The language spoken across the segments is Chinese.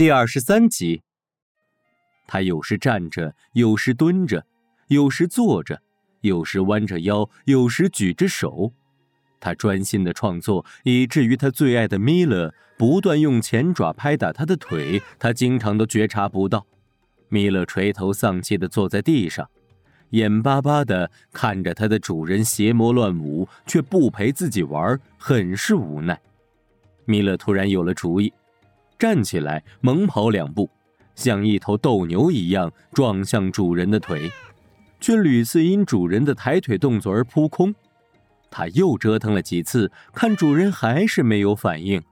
第二十三集，他有时站着，有时蹲着，有时坐着，有时弯着腰，有时举着手。他专心的创作，以至于他最爱的米勒不断用前爪拍打他的腿，他经常都觉察不到。米勒垂头丧气的坐在地上，眼巴巴的看着他的主人邪魔乱舞，却不陪自己玩，很是无奈。米勒突然有了主意。站起来，猛跑两步，像一头斗牛一样撞向主人的腿，却屡次因主人的抬腿动作而扑空。他又折腾了几次，看主人还是没有反应，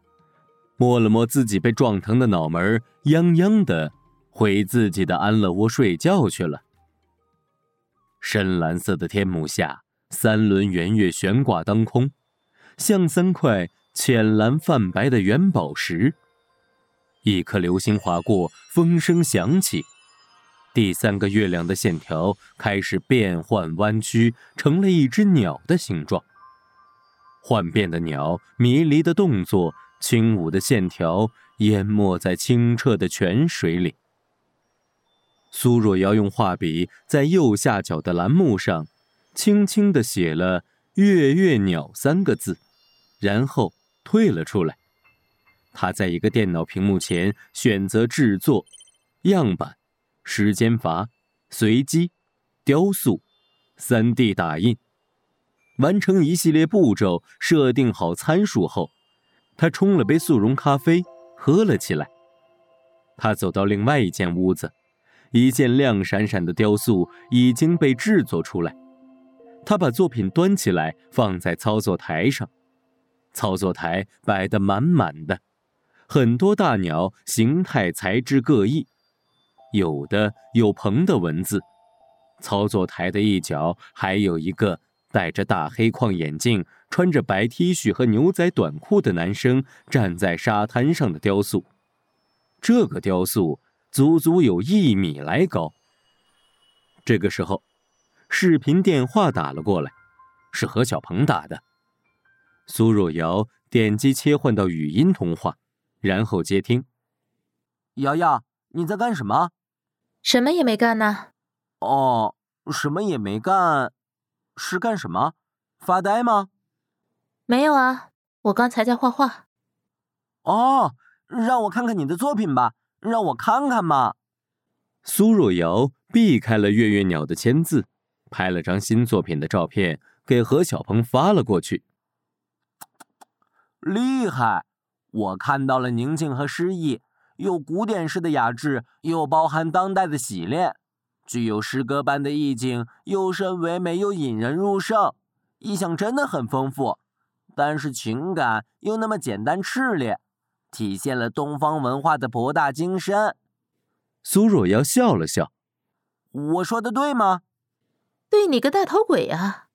摸了摸自己被撞疼的脑门，泱泱的回自己的安乐窝睡觉去了。深蓝色的天幕下，三轮圆月悬挂当空，像三块浅蓝泛白的元宝石。一颗流星划过，风声响起，第三个月亮的线条开始变换弯曲，成了一只鸟的形状。幻变的鸟，迷离的动作，轻舞的线条，淹没在清澈的泉水里。苏若瑶用画笔在右下角的栏目上，轻轻地写了“月月鸟”三个字，然后退了出来。他在一个电脑屏幕前选择制作、样板、时间阀、随机、雕塑、三 D 打印，完成一系列步骤，设定好参数后，他冲了杯速溶咖啡，喝了起来。他走到另外一间屋子，一件亮闪闪的雕塑已经被制作出来。他把作品端起来，放在操作台上，操作台摆得满满的。很多大鸟形态材质各异，有的有鹏的文字。操作台的一角还有一个戴着大黑框眼镜、穿着白 T 恤和牛仔短裤的男生站在沙滩上的雕塑。这个雕塑足足有一米来高。这个时候，视频电话打了过来，是何小鹏打的。苏若瑶点击切换到语音通话。然后接听。瑶瑶，你在干什么？什么也没干呢。哦，什么也没干，是干什么？发呆吗？没有啊，我刚才在画画。哦，让我看看你的作品吧，让我看看嘛。苏若瑶避开了月月鸟的签字，拍了张新作品的照片给何小鹏发了过去。厉害！我看到了宁静和诗意，有古典式的雅致，又包含当代的洗练，具有诗歌般的意境，又深唯美又引人入胜，意象真的很丰富。但是情感又那么简单炽烈，体现了东方文化的博大精深。苏若瑶笑了笑：“我说的对吗？”“对你个大头鬼啊！”“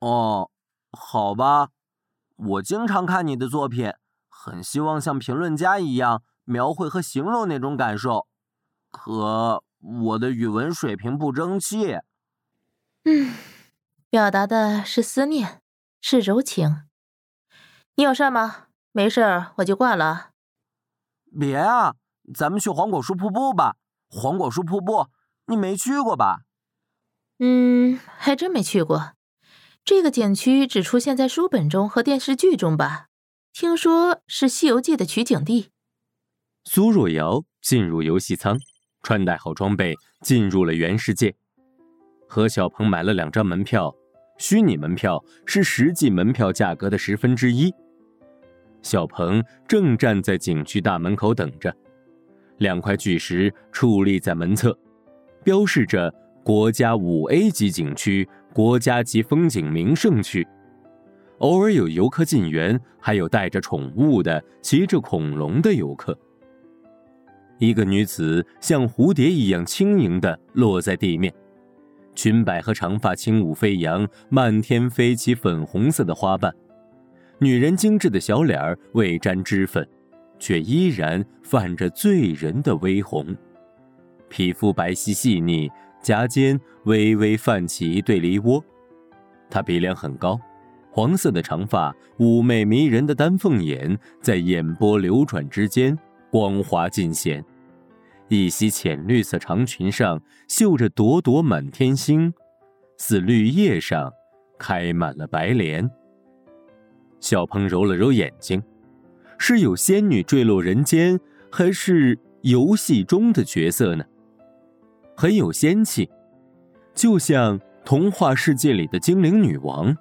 哦，好吧，我经常看你的作品。”很希望像评论家一样描绘和形容那种感受，可我的语文水平不争气。嗯，表达的是思念，是柔情。你有事吗？没事，我就挂了。别啊，咱们去黄果树瀑布吧。黄果树瀑布，你没去过吧？嗯，还真没去过。这个景区只出现在书本中和电视剧中吧。听说是《西游记》的取景地。苏若瑶进入游戏舱，穿戴好装备，进入了原世界。何小鹏买了两张门票，虚拟门票是实际门票价格的十分之一。小鹏正站在景区大门口等着，两块巨石矗立在门侧，标示着国家五 A 级景区、国家级风景名胜区。偶尔有游客进园，还有带着宠物的、骑着恐龙的游客。一个女子像蝴蝶一样轻盈地落在地面，裙摆和长发轻舞飞扬，漫天飞起粉红色的花瓣。女人精致的小脸儿未沾脂粉，却依然泛着醉人的微红，皮肤白皙细腻，颊间微微泛起一对梨窝。她鼻梁很高。黄色的长发，妩媚迷人的丹凤眼，在眼波流转之间，光滑尽显。一袭浅绿色长裙上绣着朵朵满天星，似绿叶上开满了白莲。小鹏揉了揉眼睛，是有仙女坠落人间，还是游戏中的角色呢？很有仙气，就像童话世界里的精灵女王。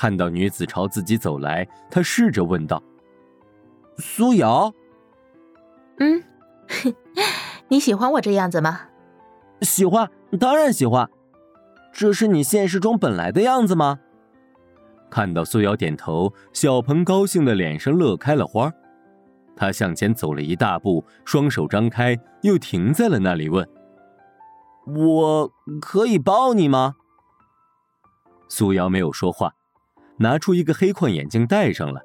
看到女子朝自己走来，他试着问道：“苏瑶，嗯。”你喜欢我这样子吗？喜欢，当然喜欢。这是你现实中本来的样子吗？看到苏瑶点头，小鹏高兴的脸上乐开了花。他向前走了一大步，双手张开，又停在了那里，问：“我可以抱你吗？”苏瑶没有说话，拿出一个黑框眼镜戴上了。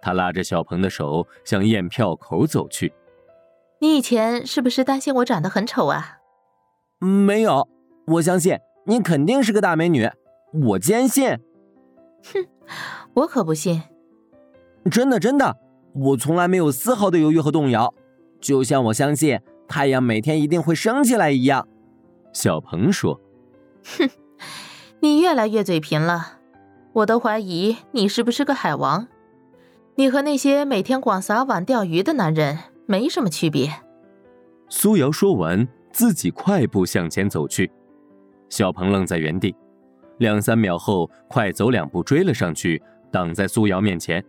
他拉着小鹏的手向验票口走去。你以前是不是担心我长得很丑啊？没有，我相信你肯定是个大美女，我坚信。哼，我可不信。真的真的，我从来没有丝毫的犹豫和动摇，就像我相信太阳每天一定会升起来一样。小鹏说：“哼，你越来越嘴贫了，我都怀疑你是不是个海王。你和那些每天光撒网钓鱼的男人。”没什么区别。苏瑶说完，自己快步向前走去。小鹏愣在原地，两三秒后，快走两步追了上去，挡在苏瑶面前。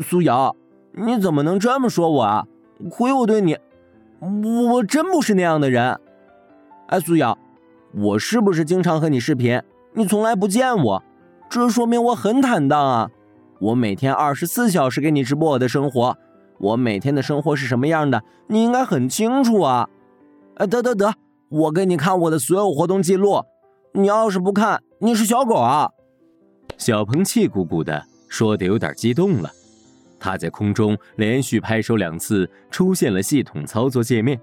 苏瑶，你怎么能这么说我啊？亏我对你，我真不是那样的人。哎，苏瑶，我是不是经常和你视频，你从来不见我？这说明我很坦荡啊！我每天二十四小时给你直播我的生活。我每天的生活是什么样的，你应该很清楚啊！哎，得得得，我给你看我的所有活动记录，你要是不看，你是小狗啊！小鹏气鼓鼓的说的有点激动了，他在空中连续拍手两次，出现了系统操作界面。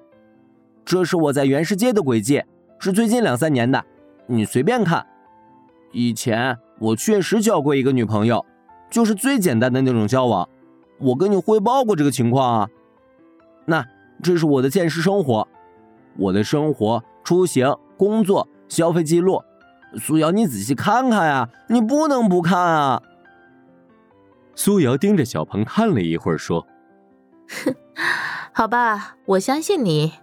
这是我在原世界的轨迹，是最近两三年的，你随便看。以前我确实交过一个女朋友，就是最简单的那种交往。我跟你汇报过这个情况啊，那这是我的现实生活，我的生活、出行、工作、消费记录，苏瑶，你仔细看看呀，你不能不看啊。苏瑶盯着小鹏看了一会儿，说：“哼，好吧，我相信你。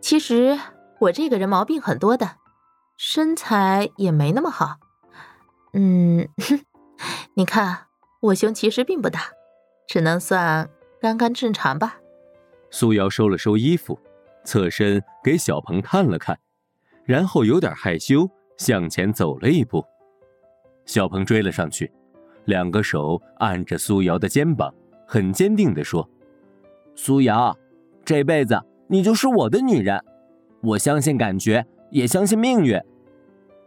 其实我这个人毛病很多的，身材也没那么好。嗯，你看我胸其实并不大。”只能算刚刚正常吧。苏瑶收了收衣服，侧身给小鹏看了看，然后有点害羞向前走了一步。小鹏追了上去，两个手按着苏瑶的肩膀，很坚定地说：“苏瑶，这辈子你就是我的女人。我相信感觉，也相信命运。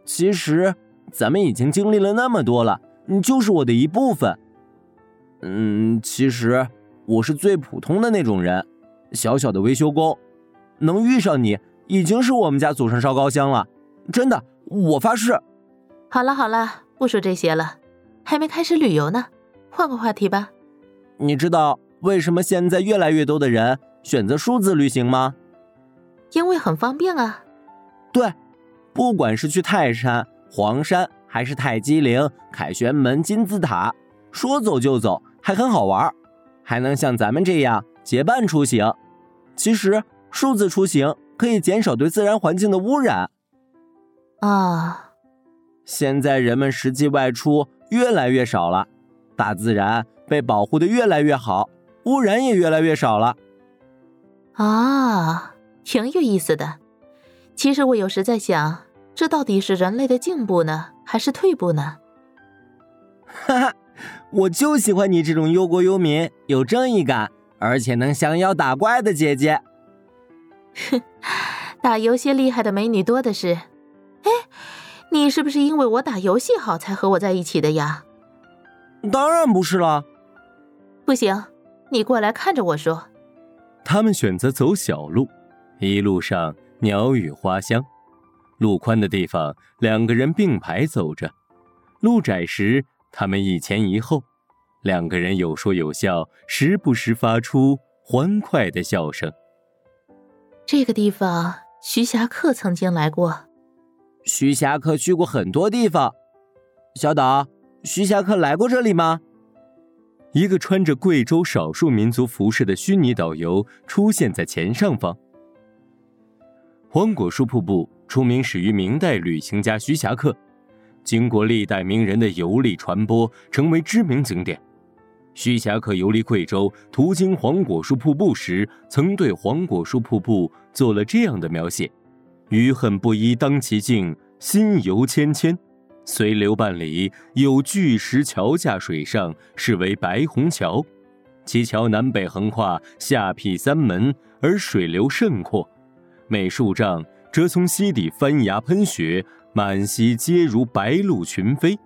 其实咱们已经经历了那么多了，你就是我的一部分。”嗯，其实我是最普通的那种人，小小的维修工，能遇上你已经是我们家祖上烧高香了，真的，我发誓。好了好了，不说这些了，还没开始旅游呢，换个话题吧。你知道为什么现在越来越多的人选择数字旅行吗？因为很方便啊。对，不管是去泰山、黄山，还是泰姬陵、凯旋门、金字塔。说走就走，还很好玩，还能像咱们这样结伴出行。其实数字出行可以减少对自然环境的污染。啊，现在人们实际外出越来越少了，大自然被保护的越来越好，污染也越来越少了。啊，挺有意思的。其实我有时在想，这到底是人类的进步呢，还是退步呢？哈哈。我就喜欢你这种忧国忧民、有正义感，而且能降妖打怪的姐姐。哼，打游戏厉害的美女多的是。哎，你是不是因为我打游戏好才和我在一起的呀？当然不是了。不行，你过来看着我说。他们选择走小路，一路上鸟语花香。路宽的地方，两个人并排走着；路窄时，他们一前一后，两个人有说有笑，时不时发出欢快的笑声。这个地方，徐霞客曾经来过。徐霞客去过很多地方。小岛，徐霞客来过这里吗？一个穿着贵州少数民族服饰的虚拟导游出现在前上方。黄果树瀑布出名始于明代旅行家徐霞客，经过历代名人的游历传播，成为知名景点。徐霞客游历贵州，途经黄果树瀑布时，曾对黄果树瀑布做了这样的描写：“余恨不依当其境，心游千千。”随流半里，有巨石桥架水上，是为白虹桥。其桥南北横跨下辟三门，而水流甚阔。每数丈，则从溪底翻崖喷雪，满溪皆如白鹭群飞。